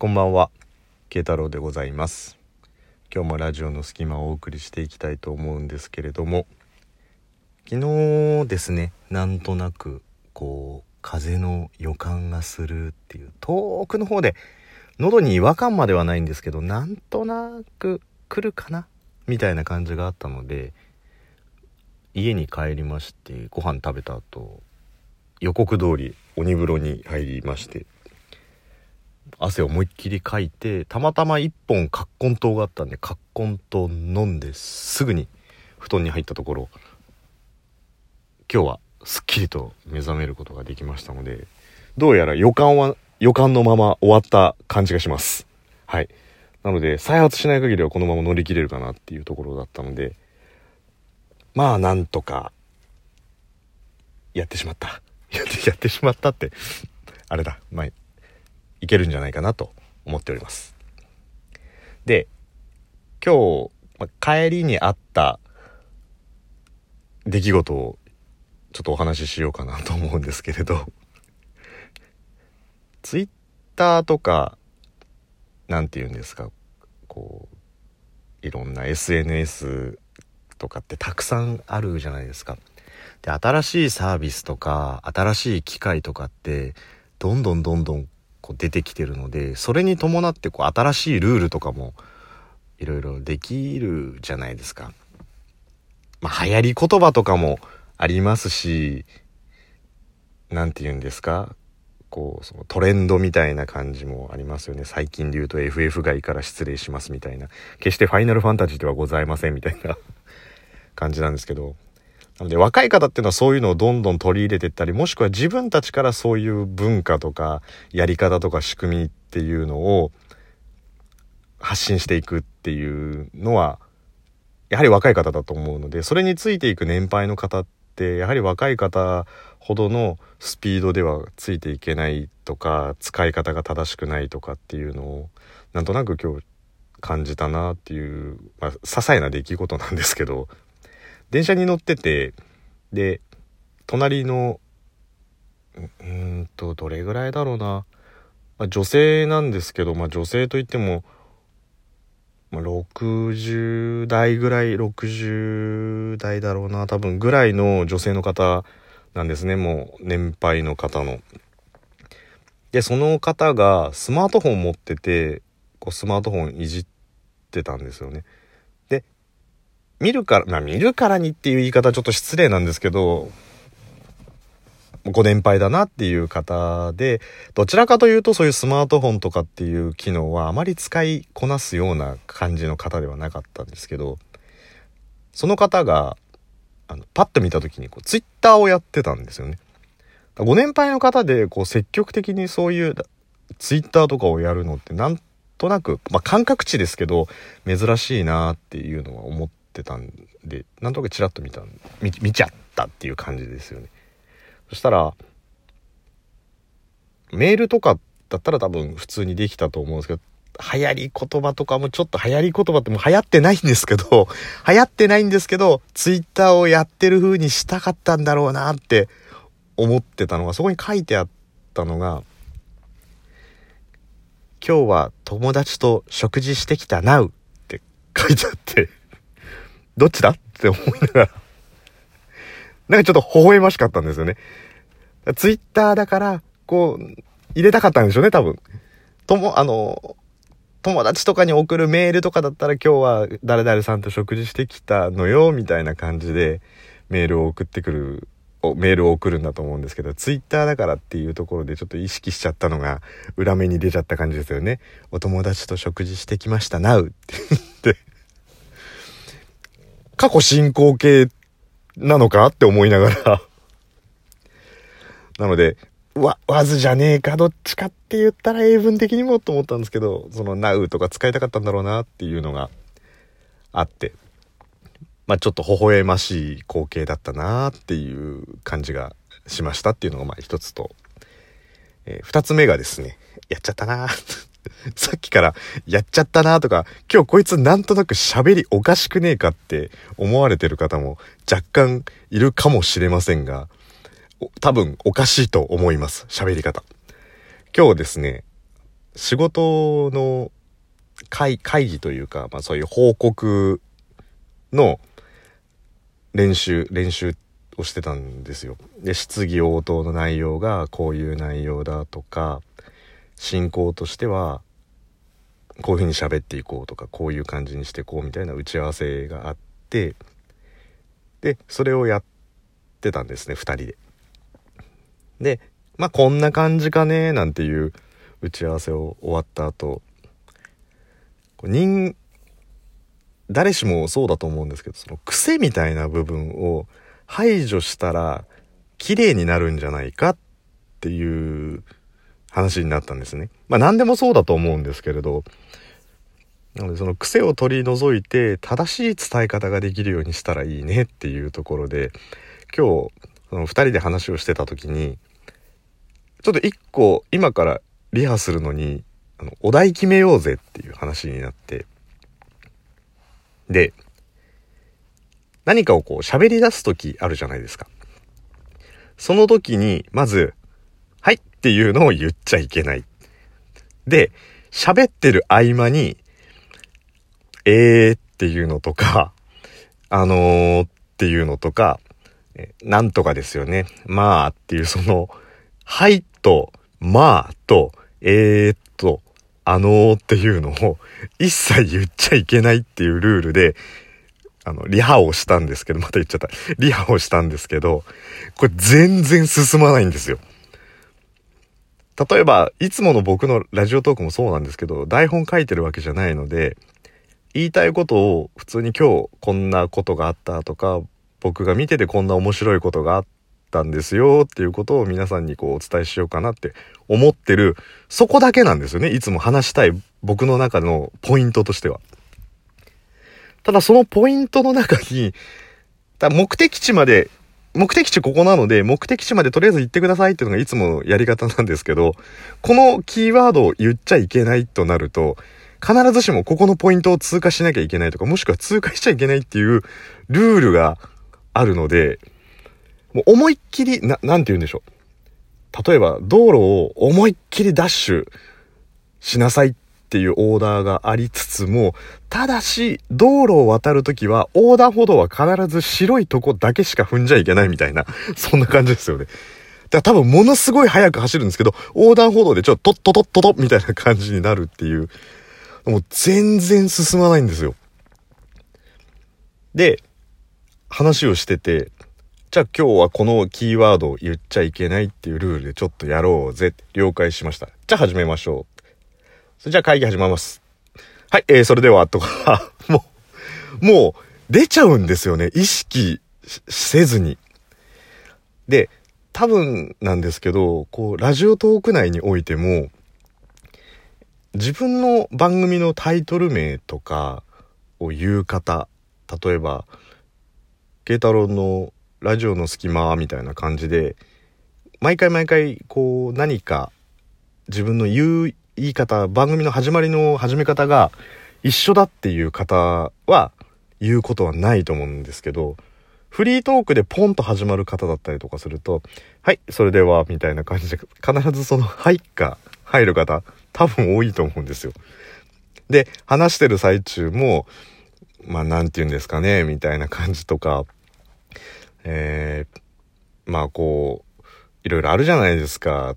こんばんは、慶太郎でございます。今日もラジオの隙間をお送りしていきたいと思うんですけれども、昨日ですね、なんとなく、こう、風の予感がするっていう、遠くの方で、喉に違和感まではないんですけど、なんとなく来るかな？みたいな感じがあったので、家に帰りまして、ご飯食べた後、予告通り鬼風呂に入りまして、汗を思いっきりかいてたまたま一本葛根湯があったんで葛根湯飲んですぐに布団に入ったところ今日はすっきりと目覚めることができましたのでどうやら予感は予感のまま終わった感じがします。はい。なので再発しない限りはこのまま乗り切れるかなっていうところだったのでまあなんとかやってしまった。やってやってしまったってあれだ。まあいけるんじゃないかなと思っております。で、今日、帰りにあった出来事をちょっとお話ししようかなと思うんですけれど、ツイッターとか、なんて言うんですか、こう、いろんな SNS とかってたくさんあるじゃないですか。で、新しいサービスとか、新しい機械とかって、どんどんどんどんこう出てきてるのでそれに伴ってこう新しいルールとかもいろいろできるじゃないですか。まあ流行り言葉とかもありますし何て言うんですか？こうそのトレンドみたいな感じもありますよね。最近で言うと FF 外から失礼しますみたいな。決してファイナルファンタジーではございませんみたいな感じなんですけど。なので若い方っていうのはそういうのをどんどん取り入れていったり、もしくは自分たちからそういう文化とかやり方とか仕組みっていうのを発信していくっていうのは、やはり若い方だと思うので、それについていく年配の方って、やはり若い方ほどのスピードではついていけないとか、使い方が正しくないとかっていうのを、なんとなく今日感じたなっていう、まあ、些細な出来事なんですけど、電車に乗っててで隣のうんとどれぐらいだろうな、まあ、女性なんですけど、まあ、女性といっても、まあ、60代ぐらい60代だろうな多分ぐらいの女性の方なんですねもう年配の方の。でその方がスマートフォン持っててこうスマートフォンいじってたんですよね。見るから、まあ見るからにっていう言い方はちょっと失礼なんですけど、ご年配だなっていう方で、どちらかというとそういうスマートフォンとかっていう機能はあまり使いこなすような感じの方ではなかったんですけど、その方が、あの、パッと見た時にこう、ツイッターをやってたんですよね。ご年配の方でこう、積極的にそういうツイッターとかをやるのってなんとなく、まあ感覚値ですけど、珍しいなっていうのは思ってってたんでなんとなくチラッと見た見見ちゃったっていう感じですよね。そしたらメールとかだったら多分普通にできたと思うんですけど流行り言葉とかもちょっと流行り言葉ってもう流行ってないんですけど 流行ってないんですけどツイッターをやってる風にしたかったんだろうなって思ってたのがそこに書いてあったのが今日は友達と食事してきたなうって書いてあって。どっちだ？って思いながら なんかちょっと微笑ましかったんですよね。ツイッターだから、こう、入れたかったんでしょうね、多分。とも、あの、友達とかに送るメールとかだったら今日は誰々さんと食事してきたのよ、みたいな感じでメールを送ってくる、メールを送るんだと思うんですけど、ツイッターだからっていうところでちょっと意識しちゃったのが裏目に出ちゃった感じですよね。お友達と食事してきましたなうって言って。過去進行形なのかって思いながら。なので、わ、わずじゃねえか、どっちかって言ったら英文的にもと思ったんですけど、その now とか使いたかったんだろうなっていうのがあって、まあちょっと微笑ましい光景だったなっていう感じがしましたっていうのがまあ一つと、えー二つ目がですね、やっちゃったな さっきからやっちゃったなとか、今日こいつなんとなく喋りおかしくねえかって思われてる方も若干いるかもしれませんが、多分おかしいと思います。喋り方。今日ですね、仕事の会会議というか、まあ、そういう報告の練習練習をしてたんですよ。で質疑応答の内容がこういう内容だとか進行としてはこういうふうに喋っていこうとかこういう感じにしていこうみたいな打ち合わせがあってでそれをやってたんですね2人で。でまあこんな感じかねなんていう打ち合わせを終わった後人誰しもそうだと思うんですけどその癖みたいな部分を排除したら綺麗になるんじゃないかっていう話になったんですね。まあ何でもそうだと思うんですけれど。なのでその癖を取り除いて正しい伝え方ができるようにしたらいいねっていうところで今日その2人で話をしてた時にちょっと1個今からリハするのにあのお題決めようぜっていう話になって。で何かをこう喋り出す時あるじゃないですか。その時にまず「」っていうのを言っちゃいけないで喋ってる合間にえーっていうのとか、あのーっていうのとか、なんとかですよね。まあっていうその、はいと、まあと、えーっと、あのーっていうのを 一切言っちゃいけないっていうルールで、あの、リハをしたんですけど、また言っちゃった。リハをしたんですけど、これ全然進まないんですよ。例えば、いつもの僕のラジオトークもそうなんですけど、台本書いてるわけじゃないので、言いたいことを普通に今日こんなことがあったとか僕が見ててこんな面白いことがあったんですよっていうことを皆さんにこうお伝えしようかなって思ってるそこだけなんですよねいつも話したい僕の中のポイントとしては。ただそのポイントの中に目的地まで目的地ここなので目的地までとりあえず行ってくださいっていうのがいつものやり方なんですけどこのキーワードを言っちゃいけないとなると必ずしもここのポイントを通過しなきゃいけないとか、もしくは通過しちゃいけないっていうルールがあるので、もう思いっきり、な、なんて言うんでしょう。例えば、道路を思いっきりダッシュしなさいっていうオーダーがありつつも、ただし、道路を渡るときは、横断歩道は必ず白いとこだけしか踏んじゃいけないみたいな、そんな感じですよね。だから多分ものすごい速く走るんですけど、横断歩道でちょっとトットトットトみたいな感じになるっていう、もう全然進まないんですよ。で、話をしてて、じゃあ今日はこのキーワードを言っちゃいけないっていうルールでちょっとやろうぜ。了解しました。じゃあ始めましょう。それじゃあ会議始めます。はい、えー、それでは、とか、もう、もう出ちゃうんですよね。意識せずに。で、多分なんですけど、こう、ラジオトーク内においても、自分の番組のタイトル名とかを言う方例えば慶太郎の「ラジオの隙間」みたいな感じで毎回毎回こう何か自分の言う言い方番組の始まりの始め方が一緒だっていう方は言うことはないと思うんですけどフリートークでポンと始まる方だったりとかすると「はいそれでは」みたいな感じで必ずその「はい」が入る方多分多いと思うんですよ。で、話してる最中も、まあ、なんて言うんですかね、みたいな感じとか、えー、まあ、こう、いろいろあるじゃないですか、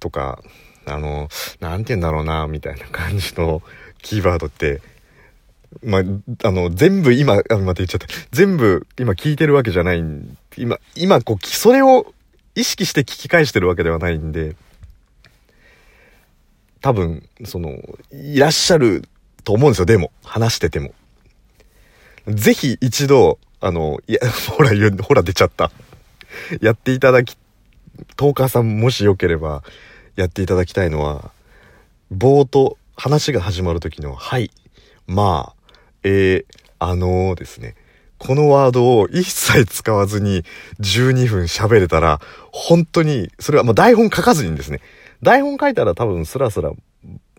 とか、あの、なんて言うんだろうな、みたいな感じのキーワードって、まあ、あの、全部今、あ、また言っちゃった。全部今聞いてるわけじゃない今、今こう、それを意識して聞き返してるわけではないんで、多分、その、いらっしゃると思うんですよ、でも。話してても。ぜひ一度、あの、いや、ほら、ほら出ちゃった。やっていただき、トーカーさんもしよければ、やっていただきたいのは、冒頭、話が始まる時の、はい、まあ、えー、あのー、ですね。このワードを一切使わずに12分喋れたら、本当に、それはもう台本書かずにですね、台本書いたら多分スラスラ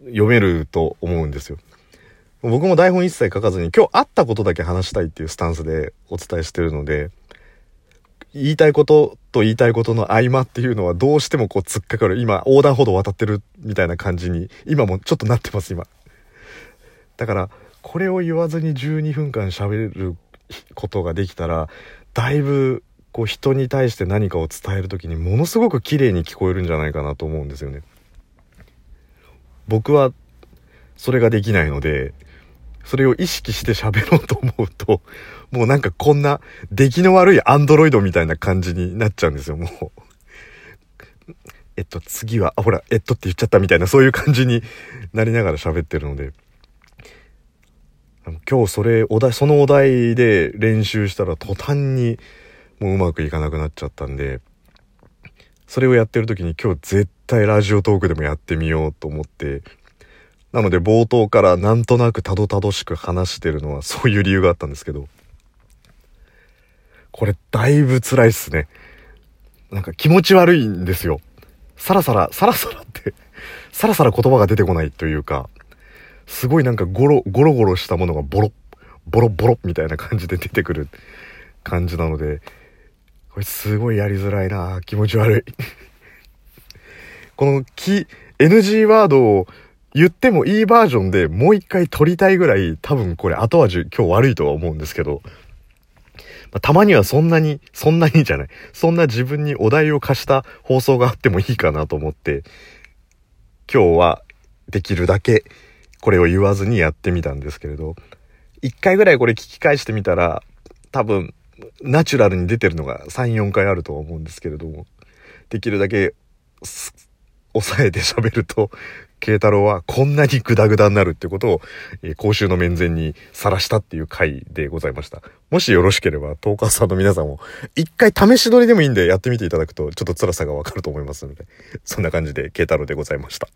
読めると思うんですよ。僕も台本一切書かずに今日会ったことだけ話したいっていうスタンスでお伝えしてるので、言いたいことと言いたいことの合間っていうのはどうしてもこう突っかかる。今、横断歩道渡ってるみたいな感じに、今もちょっとなってます、今。だから、これを言わずに12分間喋ることができたら、だいぶ、こう人に対して何かを伝える時にものすごく綺麗に聞こえるんじゃないかなと思うんですよね。僕は、それができないので、それを意識して喋ろうと思うと、もうなんかこんな出来の悪いアンドロイドみたいな感じになっちゃうんですよ、もう。えっと、次は、あ、ほら、えっとって言っちゃったみたいな、そういう感じになりながら喋ってるので。今日それ、お題、そのお題で練習したら途端にもううまくいかなくなっちゃったんで、それをやってる時に今日絶対ラジオトークでもやってみようと思ってなので冒頭からなんとなくたどたどしく話してるのはそういう理由があったんですけど、これだいぶ辛いっすね。なんか気持ち悪いんですよ。さらさら、さらさらってさらさら言葉が出てこないというか、すごいなんかゴロ、ゴロゴロしたものがボロ、ボロボロみたいな感じで出てくる感じなので、これすごいやりづらいな気持ち悪いこのき、NG ワードを言ってもいいバージョンでもう一回撮りたいぐらい多分これ後味今日悪いとは思うんですけど、まあ、たまにはそんなに、そんなにじゃない。そんな自分にお題を貸した放送があってもいいかなと思って、今日はできるだけこれを言わずにやってみたんですけれど、一回ぐらいこれ聞き返してみたら、多分ナチュラルに出てるのが3、4回あるとは思うんですけれども、できるだけ抑えて喋ると、慶太郎はこんなにグダグダになるってことを、えー、公衆の面前にさらしたっていう回でございました。もしよろしければ、トーカーさんの皆さんも、一回試し撮りでもいいんでやってみていただくと、ちょっと辛さがわかると思いますので、そんな感じで慶太郎でございました。